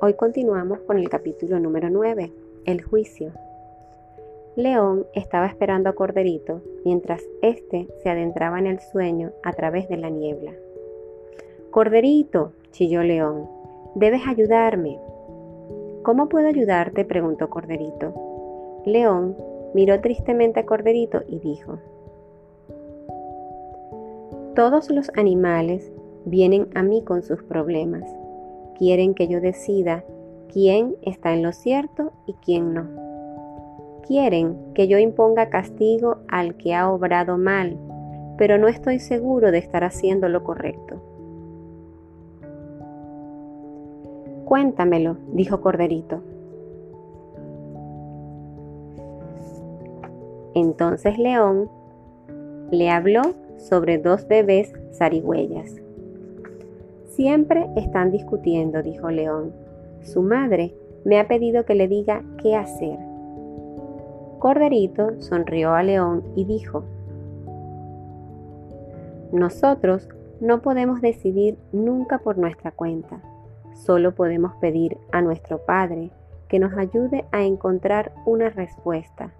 Hoy continuamos con el capítulo número 9, el juicio. León estaba esperando a Corderito mientras éste se adentraba en el sueño a través de la niebla. Corderito, chilló León, debes ayudarme. ¿Cómo puedo ayudarte? preguntó Corderito. León miró tristemente a Corderito y dijo, Todos los animales vienen a mí con sus problemas. Quieren que yo decida quién está en lo cierto y quién no. Quieren que yo imponga castigo al que ha obrado mal, pero no estoy seguro de estar haciendo lo correcto. Cuéntamelo, dijo Corderito. Entonces León le habló sobre dos bebés zarigüeyas. Siempre están discutiendo, dijo León. Su madre me ha pedido que le diga qué hacer. Corderito sonrió a León y dijo, Nosotros no podemos decidir nunca por nuestra cuenta. Solo podemos pedir a nuestro Padre que nos ayude a encontrar una respuesta,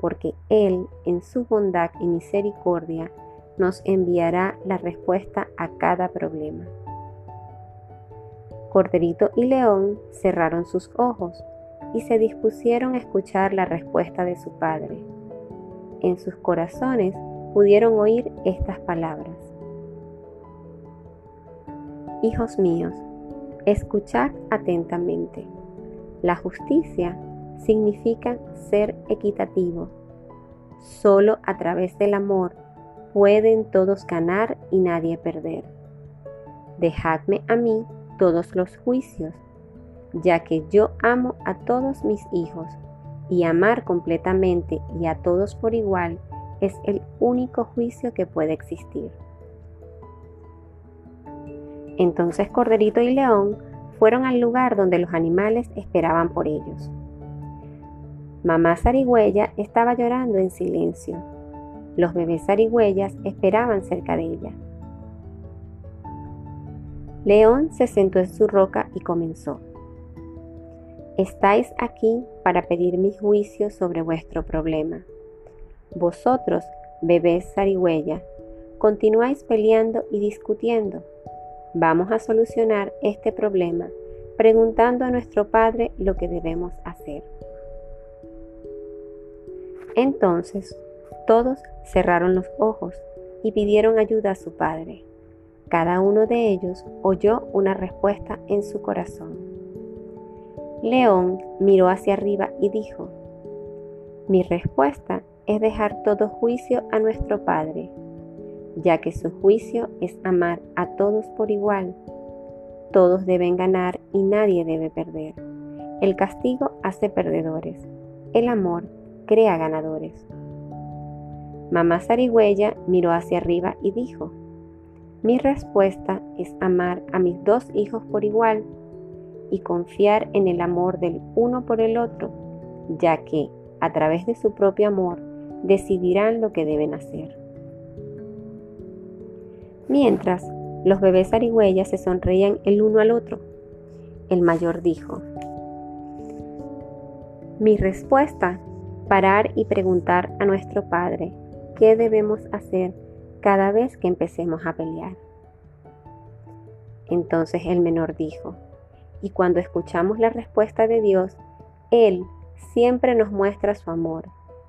porque Él, en su bondad y misericordia, nos enviará la respuesta a cada problema. Corderito y León cerraron sus ojos y se dispusieron a escuchar la respuesta de su padre. En sus corazones pudieron oír estas palabras. Hijos míos, escuchad atentamente. La justicia significa ser equitativo. Solo a través del amor pueden todos ganar y nadie perder. Dejadme a mí todos los juicios, ya que yo amo a todos mis hijos y amar completamente y a todos por igual es el único juicio que puede existir. Entonces Corderito y León fueron al lugar donde los animales esperaban por ellos. Mamá zarigüeya estaba llorando en silencio. Los bebés zarigüeyas esperaban cerca de ella. León se sentó en su roca y comenzó. Estáis aquí para pedir mi juicio sobre vuestro problema. Vosotros, bebés zarigüeya, continuáis peleando y discutiendo. Vamos a solucionar este problema preguntando a nuestro Padre lo que debemos hacer. Entonces todos cerraron los ojos y pidieron ayuda a su Padre. Cada uno de ellos oyó una respuesta en su corazón. León miró hacia arriba y dijo, Mi respuesta es dejar todo juicio a nuestro Padre, ya que su juicio es amar a todos por igual. Todos deben ganar y nadie debe perder. El castigo hace perdedores. El amor crea ganadores. Mamá Zarigüeya miró hacia arriba y dijo, mi respuesta es amar a mis dos hijos por igual y confiar en el amor del uno por el otro, ya que, a través de su propio amor, decidirán lo que deben hacer. Mientras, los bebés arigüeyas se sonreían el uno al otro. El mayor dijo, Mi respuesta, parar y preguntar a nuestro Padre qué debemos hacer cada vez que empecemos a pelear. Entonces el menor dijo, y cuando escuchamos la respuesta de Dios, Él siempre nos muestra su amor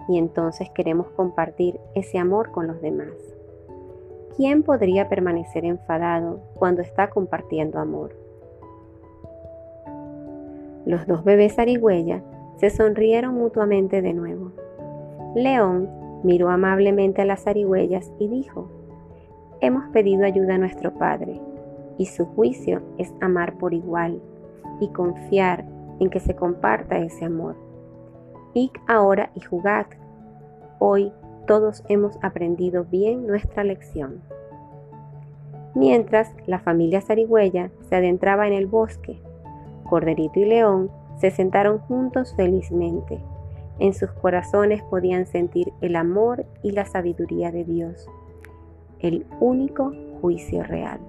y entonces queremos compartir ese amor con los demás. ¿Quién podría permanecer enfadado cuando está compartiendo amor? Los dos bebés arigüeya se sonrieron mutuamente de nuevo. León miró amablemente a las zarigüeyas y dijo, Hemos pedido ayuda a nuestro Padre, y su juicio es amar por igual y confiar en que se comparta ese amor. Id ahora y jugad. Hoy todos hemos aprendido bien nuestra lección. Mientras la familia zarigüeya se adentraba en el bosque, Corderito y León se sentaron juntos felizmente en sus corazones podían sentir el amor y la sabiduría de Dios, el único juicio real.